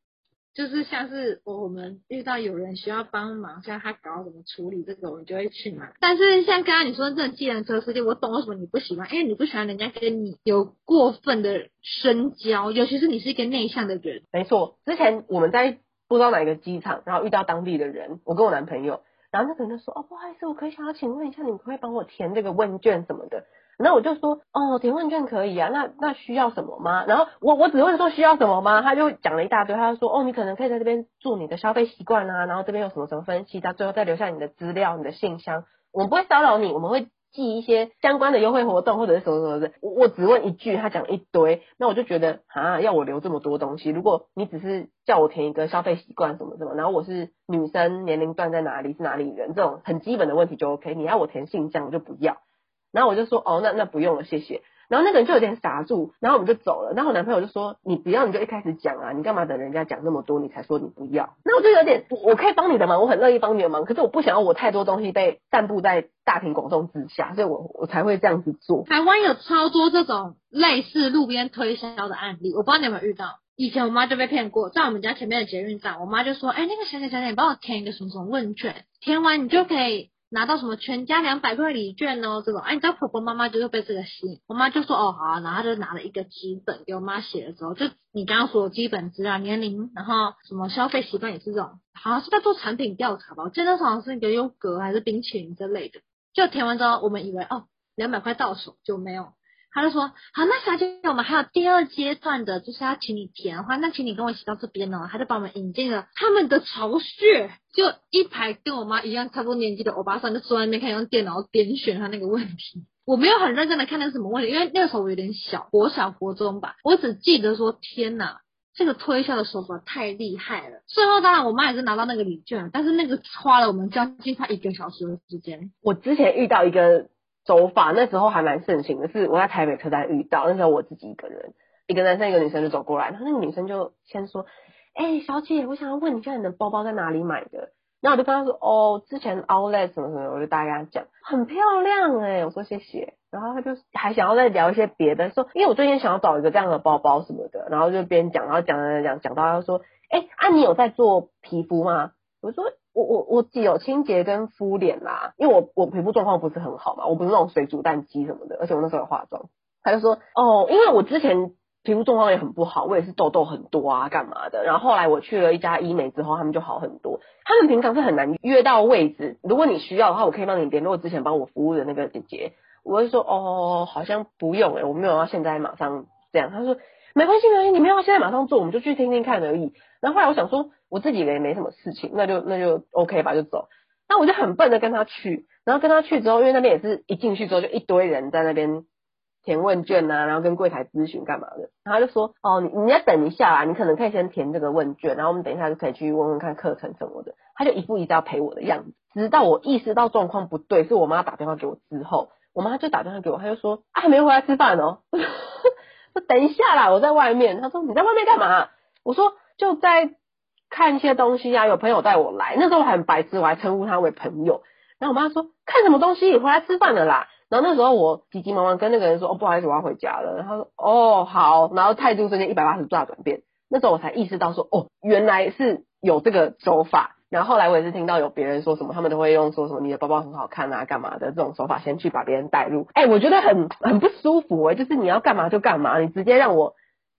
就是像是我们遇到有人需要帮忙，像他搞怎么处理这个，我们就会去嘛。但是像刚刚你说的这种计程车司机，我懂为什么你不喜欢，因为你不喜欢人家跟你有过分的深交，尤其是你是一个内向的人。没错，之前我们在不知道哪个机场，然后遇到当地的人，我跟我男朋友，然后那个人就说，哦，不好意思，我可以想要请问一下，你可以帮我填这个问卷什么的？然后我就说，哦，填问卷可以啊，那那需要什么吗？然后我我只问说需要什么吗？他就讲了一大堆，他就说，哦，你可能可以在这边做你的消费习惯啊，然后这边有什么什么分析，到最后再留下你的资料、你的信箱，我们不会骚扰你，我们会。寄一些相关的优惠活动或者是什么什么的，我我只问一句，他讲一堆，那我就觉得啊，要我留这么多东西。如果你只是叫我填一个消费习惯什么什么，然后我是女生，年龄段在哪里，是哪里人，这种很基本的问题就 OK。你要我填信箱，我就不要。然后我就说哦，那那不用了，谢谢。然后那个人就有点傻住，然后我们就走了。然后我男朋友就说：“你不要，你就一开始讲啊，你干嘛等人家讲那么多，你才说你不要？”那我就有点，我可以帮你的忙，我很乐意帮你的忙，可是我不想要我太多东西被散布在大庭广众之下，所以我我才会这样子做。台湾有超多这种类似路边推销的案例，我不知道你有没有遇到。以前我妈就被骗过，在我们家前面的捷运站，我妈就说：“哎，那个小姐小姐，你帮我填一个什么什么问卷，填完你就可以。”拿到什么全家两百块礼券哦，这种哎，你知道婆婆妈妈就会被这个吸引，我妈就说哦好啊，然后她就拿了一个纸本给我妈写了之后，就你刚刚说的基本资料、年龄，然后什么消费习惯也是这种，好像是在做产品调查吧，我记得好像是一个优格还是冰淇淋之类的，就填完之后，我们以为哦两百块到手就没有。他就说好，那小姐，我们还有第二阶段的，就是要请你填的话，那请你跟我一起到这边哦。他就把我们引进了他们的巢穴，就一排跟我妈一样差不多年纪的欧巴桑，就坐在那边看用电脑点选他那个问题。我没有很认真的看那什么问题，因为那个时候我有点小，我小国中吧，我只记得说天哪，这个推销的手法太厉害了。最后当然我妈也是拿到那个礼券，但是那个花了我们将近快一个小时的时间。我之前遇到一个。手法那时候还蛮盛行的，是我在台北车站遇到，那时候我自己一个人，一个男生一个女生就走过来，然后那个女生就先说，哎、小姐，我想要问一下你的包包在哪里买的？然后我就跟她说，哦，之前 Outlet 什么什么，我就大概讲，很漂亮哎、我说谢谢，然后她就还想要再聊一些别的，说，因为我最近想要找一个这样的包包什么的，然后就边讲，然后讲讲讲讲到她说，哎、啊，你有在做皮肤吗？我说。我我我既有清洁跟敷脸啦，因为我我皮肤状况不是很好嘛，我不是那种水煮蛋鸡什么的，而且我那时候有化妆。他就说哦，因为我之前皮肤状况也很不好，我也是痘痘很多啊，干嘛的。然后后来我去了一家医美之后，他们就好很多。他们平常是很难约到位置，如果你需要的话，我可以帮你联络之前帮我服务的那个姐姐。我就说哦，好像不用诶，我没有要现在马上这样。他说没关系没关系，你没有要现在马上做，我们就去听听看而已。然后后来我想说。我自己也没什么事情，那就那就 OK 吧，就走。那我就很笨的跟他去，然后跟他去之后，因为那边也是一进去之后就一堆人在那边填问卷啊，然后跟柜台咨询干嘛的。然后他就说：“哦，你你要等一下啊，你可能可以先填这个问卷，然后我们等一下就可以去问问看课程什么的。”他就一步一直要陪我的样子，直到我意识到状况不对，是我妈打电话给我之后，我妈就打电话给我，他就说：“啊，还没回来吃饭哦。”说等一下啦，我在外面。他说：“你在外面干嘛？”我说：“就在。”看一些东西啊，有朋友带我来，那时候我很白痴，我还称呼他为朋友。然后我妈说，看什么东西，回来吃饭了啦。然后那时候我急急忙忙跟那个人说，哦，不好意思，我要回家了。然后说，哦，好。然后态度瞬间一百八十度大转变。那时候我才意识到说，哦，原来是有这个手法。然后后来我也是听到有别人说什么，他们都会用说什么你的包包很好看啊，干嘛的这种手法，先去把别人带入。哎，我觉得很很不舒服哎，就是你要干嘛就干嘛，你直接让我。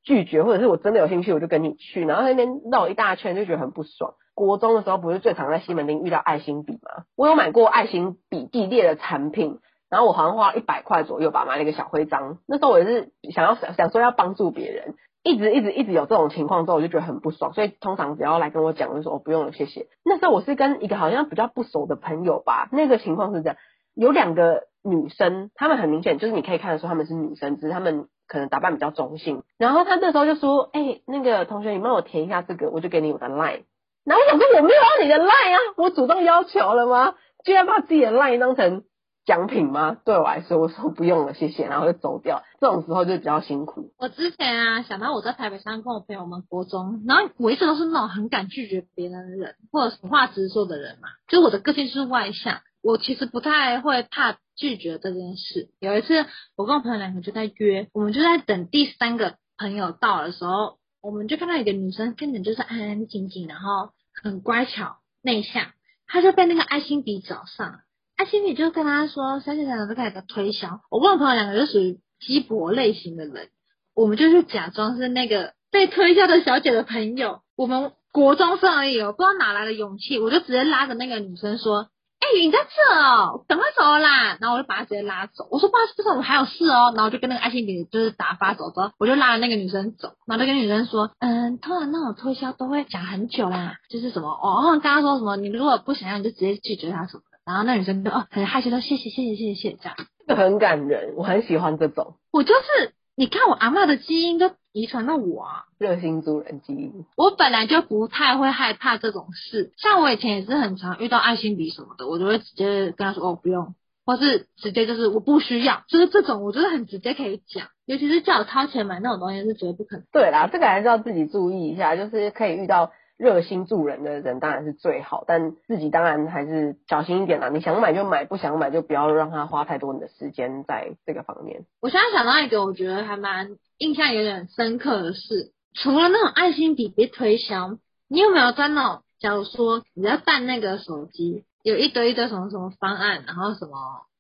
拒绝，或者是我真的有兴趣，我就跟你去，然后在那边绕一大圈，就觉得很不爽。国中的时候不是最常在西门町遇到爱心笔吗？我有买过爱心笔系列的产品，然后我好像花一百块左右吧，买了一个小徽章。那时候我也是想要想想说要帮助别人，一直一直一直有这种情况之后，我就觉得很不爽。所以通常只要来跟我讲，我就说哦不用了，谢谢。那时候我是跟一个好像比较不熟的朋友吧，那个情况是这样，有两个女生，她们很明显就是你可以看得出她们是女生，只是她们。可能打扮比较中性，然后他那时候就说：“哎、那个同学，你帮我填一下这个，我就给你我的 line。”然后我想说：“我没有要你的 line 啊，我主动要求了吗？居然把自己的 line 当成奖品吗？”对我来说，我说不用了，谢谢，然后就走掉。这种时候就比较辛苦。我之前啊，想到我在台北上跟我朋友们国中，然后我一直都是那种很敢拒绝别人的人，或者实话直说的人嘛。就是我的个性是外向，我其实不太会怕。拒绝这件事。有一次，我跟我朋友两个就在约，我们就在等第三个朋友到的时候，我们就看到一个女生，根本就是安安静静，然后很乖巧内向，她就被那个爱心笔找上，爱心笔就跟她说，小姐小姐都开始推销。我跟我朋友两个就属于鸡婆类型的人，我们就去假装是那个被推销的小姐的朋友，我们国中生而已，我不知道哪来的勇气，我就直接拉着那个女生说：“哎、欸，你在这哦，赶快走啦！”然后我就把她直接拉走，我说：“不好意思，不是，我还有事哦。”然后我就跟那个爱心笔就是打发走之后，我就拉着那个女生走，然后就跟女生说：“嗯，通常那种推销都会讲很久啦，就是什么哦，刚刚说什么，你如果不想要，你就直接拒绝他什么的。”然后那女生就哦很害羞说：“谢谢，谢谢，谢谢，谢谢。”这样，这很感人，我很喜欢这种。我就是。你看我阿嬷的基因都遗传到我啊，热心助人基因。我本来就不太会害怕这种事，像我以前也是很常遇到爱心笔什么的，我就会直接跟他说哦不用，或是直接就是我不需要，就是这种我觉得很直接可以讲，尤其是叫我掏钱买那种东西是绝对不可能。对啦，这个还是要自己注意一下，就是可以遇到。热心助人的人当然是最好，但自己当然还是小心一点啦。你想买就买，不想买就不要让他花太多你的时间在这个方面。我现在想到一个我觉得还蛮印象有点深刻的事，除了那种爱心笔别推销，你有没有在那种，假如说你要办那个手机，有一堆一堆什么什么方案，然后什么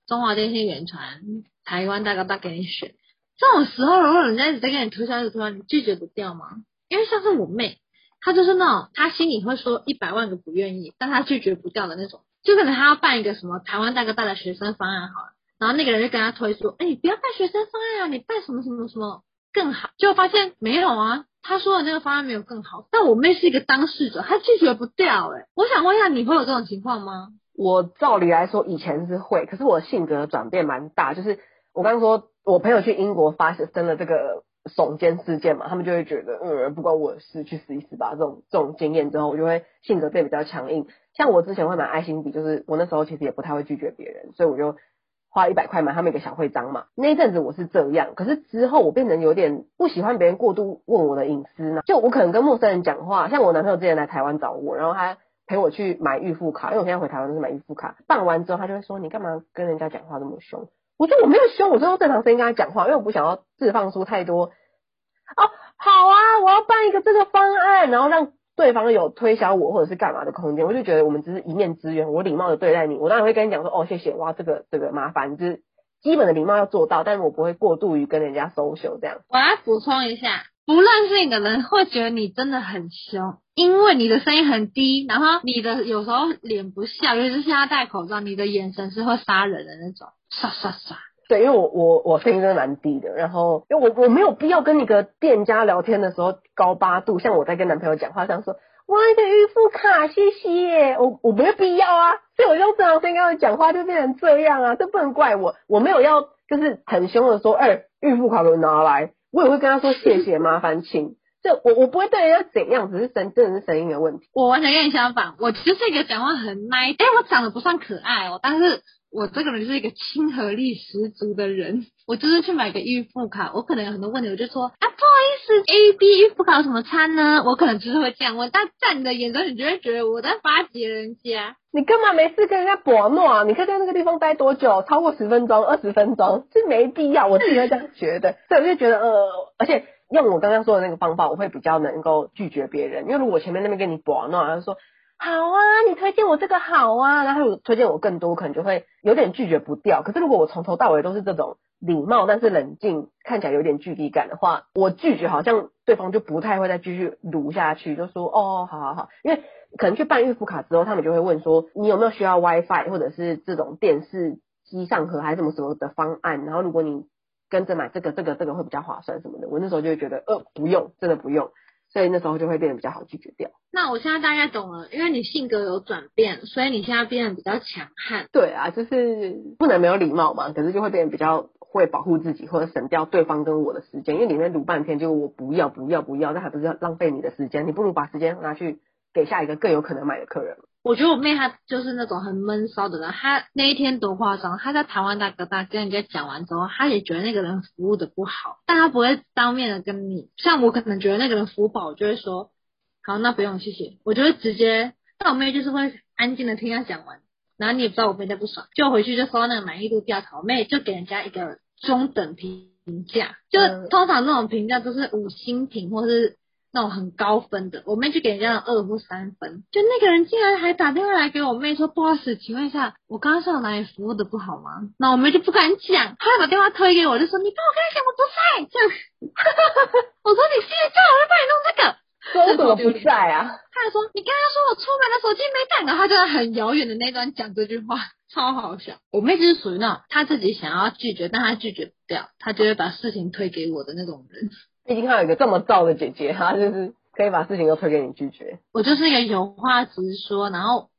中华电信、远传、台湾大哥大给你选，这种时候如果人家一直在给你推销，一直推销，你拒绝不掉吗？因为像是我妹。他就是那种，他心里会说一百万个不愿意，但他拒绝不掉的那种。就可能他要办一个什么台湾大哥大的学生方案好了，然后那个人就跟他推说，哎、不要办学生方案啊，你办什么什么什么更好。就发现没有啊，他说的那个方案没有更好。但我妹是一个当事者，她拒绝不掉、欸。哎，我想问一下，你会有这种情况吗？我照理来说以前是会，可是我性格转变蛮大。就是我刚刚说我朋友去英国发生了这个。耸肩事件嘛，他们就会觉得，嗯，不关我的事，去死一死吧。这种这种经验之后，我就会性格变比较强硬。像我之前会买爱心笔，就是我那时候其实也不太会拒绝别人，所以我就花一百块买他们一个小徽章嘛。那一阵子我是这样，可是之后我变成有点不喜欢别人过度问我的隐私呢。就我可能跟陌生人讲话，像我男朋友之前来台湾找我，然后他陪我去买预付卡，因为我现在回台湾都是买预付卡，办完之后他就会说，你干嘛跟人家讲话这么凶？我说我没有凶，我说用正常声音跟他讲话，因为我不想要释放出太多。哦，好啊，我要办一个这个方案，然后让对方有推销我或者是干嘛的空间。我就觉得我们只是一面之缘，我礼貌的对待你，我当然会跟你讲说，哦，谢谢，哇，这个这个麻烦，就是基本的礼貌要做到，但是我不会过度于跟人家 social 这样。我来补充一下，不认识你的人会觉得你真的很凶，因为你的声音很低，然后你的有时候脸不笑，尤其是现在戴口罩，你的眼神是会杀人的那种，刷刷刷。对，因为我我我声音真的蛮低的，然后因为我我没有必要跟一个店家聊天的时候高八度，像我在跟男朋友讲话这样说，哇，一个预付卡，谢谢，我我没有必要啊，所以我用正常声音跟他讲话就变成这样啊，这不能怪我，我没有要就是很凶的说，哎、欸，预付卡给我拿来，我也会跟他说谢谢，麻烦请，这我我不会对人家怎样，只是声真的是声音的问题。我完全跟你相反，我就是一个讲话很 nice，哎，我长得不算可爱哦，但是。我这个人是一个亲和力十足的人，我就是去买个预付卡，我可能有很多问题，我就说啊，不好意思，A B 预付卡有什么差呢？我可能就是会这样问，但在你的眼中，你就会觉得我在巴结人家。你干嘛没事跟人家搏诺啊？你可以在那个地方待多久？超过十分钟、二十分钟，这没必要，我自己会这样觉得。所以我就觉得，呃，而且用我刚刚说的那个方法，我会比较能够拒绝别人，因为如果前面那边跟你搏诺，他说。好啊，你推荐我这个好啊，然后推荐我更多，可能就会有点拒绝不掉。可是如果我从头到尾都是这种礼貌但是冷静，看起来有点距离感的话，我拒绝好像对方就不太会再继续撸下去，就说哦，好好好，因为可能去办预付卡之后，他们就会问说你有没有需要 WiFi 或者是这种电视机上盒还是什么什么的方案，然后如果你跟着买这个这个这个会比较划算什么的，我那时候就会觉得呃不用，真的不用。所以那时候就会变得比较好拒绝掉。那我现在大概懂了，因为你性格有转变，所以你现在变得比较强悍。对啊，就是不能没有礼貌嘛，可是就会变得比较会保护自己，或者省掉对方跟我的时间。因为里面读半天，就我不要不要不要，那还不是要浪费你的时间？你不如把时间拿去给下一个更有可能买的客人。我觉得我妹她就是那种很闷骚的人，她那一天多夸张，她在台湾大哥大跟人家讲完之后，她也觉得那个人服务的不好，但她不会当面的跟你，像我可能觉得那个人服务不好，我就会说，好，那不用谢谢，我就会直接，但我妹就是会安静的听她讲完，然后你也不知道我妹在不爽，就回去就收到那个满意度调查，我妹就给人家一个中等评价，就通常那种评价都是五星评或是。那种很高分的，我妹就给人家了二或三分，就那个人竟然还打电话来给我妹说，不好意思，请问一下，我刚刚是有哪里服务的不好吗？那我妹就不敢讲，她还把电话推给我，就说你帮我跟他讲，我不在，这样，我说你现在叫我来帮你弄这个，说怎么不在啊？他还说你刚刚说我出门的手机没带，然后他就在很遥远的那段讲这句话，超好笑。我妹就是属于那种她自己想要拒绝，但她拒绝不掉，她就会把事情推给我的那种人。毕竟他有一个这么燥的姐姐，她 就是可以把事情都推给你拒绝。我就是一个有话直说，然后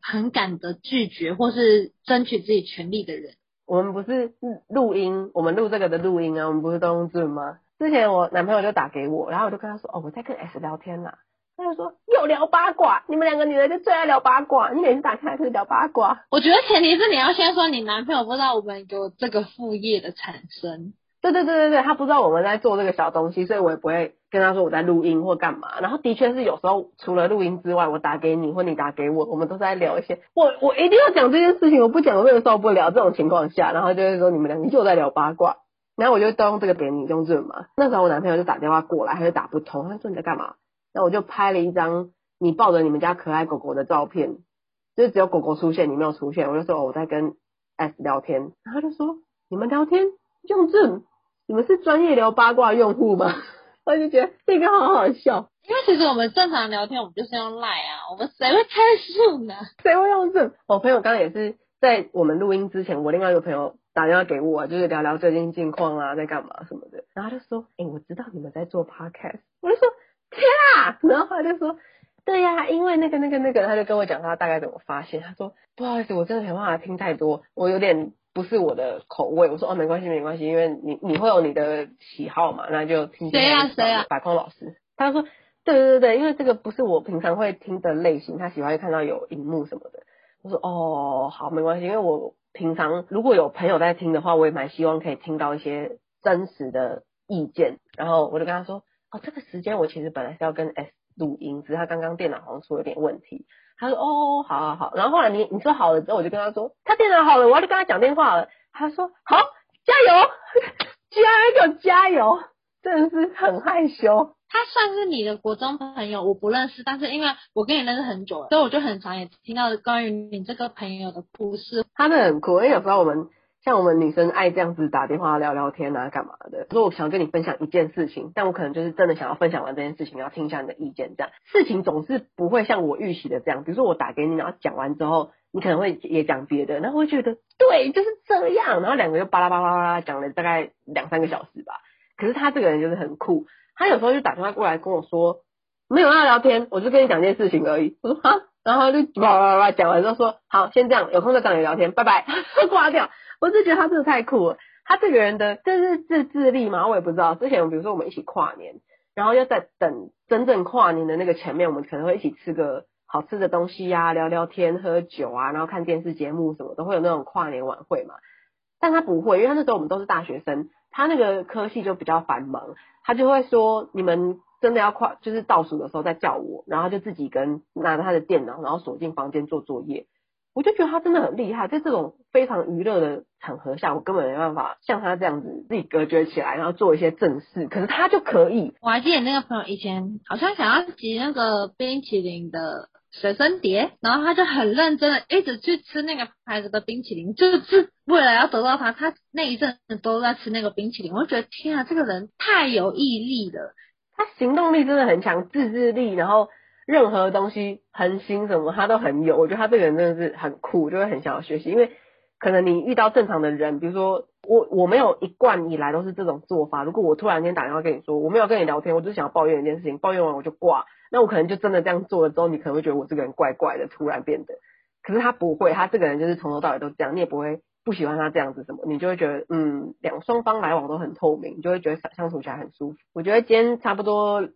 很敢的拒绝或是争取自己权利的人。我们不是录音，我们录这个的录音啊，我们不是都用 Zoom 吗？之前我男朋友就打给我，然后我就跟他说，哦，我在跟 S 聊天呐。他就说又聊八卦，你们两个女人就最爱聊八卦，你每次打开来就是聊八卦。我觉得前提是你要先说你男朋友不知道我们有这个副业的产生。对对对对对，他不知道我们在做这个小东西，所以我也不会跟他说我在录音或干嘛。然后的确是有时候除了录音之外，我打给你或你打给我，我们都在聊一些。我我一定要讲这件事情，我不讲我真的受不了。这种情况下，然后就会说你们两个又在聊八卦。然后我就都用这个点你用这嘛。那时候我男朋友就打电话过来，他就打不通，他说你在干嘛？然后我就拍了一张你抱着你们家可爱狗狗的照片，就是只有狗狗出现，你没有出现。我就说、我在跟 S 聊天，然后他就说你们聊天用这，你们是专业聊八卦用户吗？我就觉得这个好好笑，因为其实我们正常聊天，我们就是用 Line 啊，我们谁会开 Zoom 呢？谁会用这？我朋友刚刚也是在我们录音之前，我另外一个朋友。打电话给我，就是聊聊最近近况啊，在干嘛什么的。然后他就说：“哎、欸，我知道你们在做 podcast。”我就说：“天啊！”然后他就说：“对呀、啊，因为那个、那个、那个。”他就跟我讲他大概怎么发现。他说：“不好意思，我真的没办法听太多，我有点不是我的口味。”我说：“哦，没关系，没关系，因为你你会有你的喜好嘛，那就听。”谁呀？谁呀？百空老师。他说：“对对对对，因为这个不是我平常会听的类型，他喜欢看到有荧幕什么的。”我说：“哦，好，没关系，因为我。”平常如果有朋友在听的话，我也蛮希望可以听到一些真实的意见。然后我就跟他说：“哦，这个时间我其实本来是要跟 S 录音，只是他刚刚电脑好像出了点问题。”他说：“哦，好好好。”然后后来你你说好了之后，我就跟他说：“他电脑好了，我要去跟他讲电话了。”他说：“好，加油，加油，加油！”真的是很害羞。他算是你的国中朋友，我不认识，但是因为我跟你认识很久了，所以我就很常也听到关于你这个朋友的故事。他们很酷，因为有时候我们像我们女生爱这样子打电话聊聊天啊，干嘛的。如果我想跟你分享一件事情，但我可能就是真的想要分享完这件事情，要听一下你的意见。这样事情总是不会像我预期的这样，比如说我打给你，然后讲完之后，你可能会也讲别的，然后会觉得对，就是这样，然后两个就巴拉巴拉巴拉讲了大概两三个小时吧。可是他这个人就是很酷。他有时候就打电话过来跟我说，没有要聊天，我就跟你讲件事情而已。我说好，然后就叭叭叭讲完之后说好，先这样，有空再找你聊天，拜拜，挂掉。我就觉得他真的太酷了，他这个人的这是自制力嘛，我也不知道。之前比如说我们一起跨年，然后要在等真正跨年的那个前面，我们可能会一起吃个好吃的东西呀、聊聊天、喝酒啊，然后看电视节目什么都会有那种跨年晚会嘛。但他不会，因为他那时候我们都是大学生，他那个科系就比较繁忙。他就会说，你们真的要跨，就是倒数的时候再叫我，然后就自己跟拿着他的电脑，然后锁进房间做作业。我就觉得他真的很厉害，在这种非常娱乐的场合下，我根本没办法像他这样子自己隔绝起来，然后做一些正事。可是他就可以。我还记得那个朋友以前好像想要集那个冰淇淋的随身碟，然后他就很认真的一直去吃那个牌子的冰淇淋，就是为了要得到它。他那一阵子都在吃那个冰淇淋，我就觉得天啊，这个人太有毅力了。他行动力真的很强，自制力，然后任何东西恒心什么他都很有。我觉得他这个人真的是很酷，就会很想要学习。因为可能你遇到正常的人，比如说我，我没有一贯以来都是这种做法。如果我突然间打电话跟你说，我没有跟你聊天，我只想要抱怨一件事情，抱怨完我就挂。那我可能就真的这样做了之后，你可能会觉得我这个人怪怪的，突然变得。可是他不会，他这个人就是从头到尾都这样，你也不会不喜欢他这样子什么，你就会觉得嗯，两双方来往都很透明，你就会觉得相处起来很舒服。我觉得今天差不多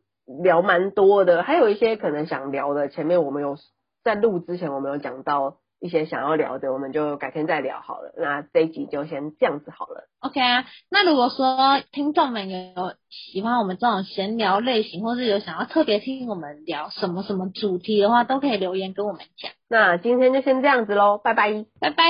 聊蛮多的，还有一些可能想聊的，前面我们有在录之前我们有讲到。一些想要聊的，我们就改天再聊好了。那这一集就先这样子好了。OK 啊，那如果说听众们有喜欢我们这种闲聊类型，或是有想要特别听我们聊什么什么主题的话，都可以留言跟我们讲。那今天就先这样子喽，拜拜，拜拜。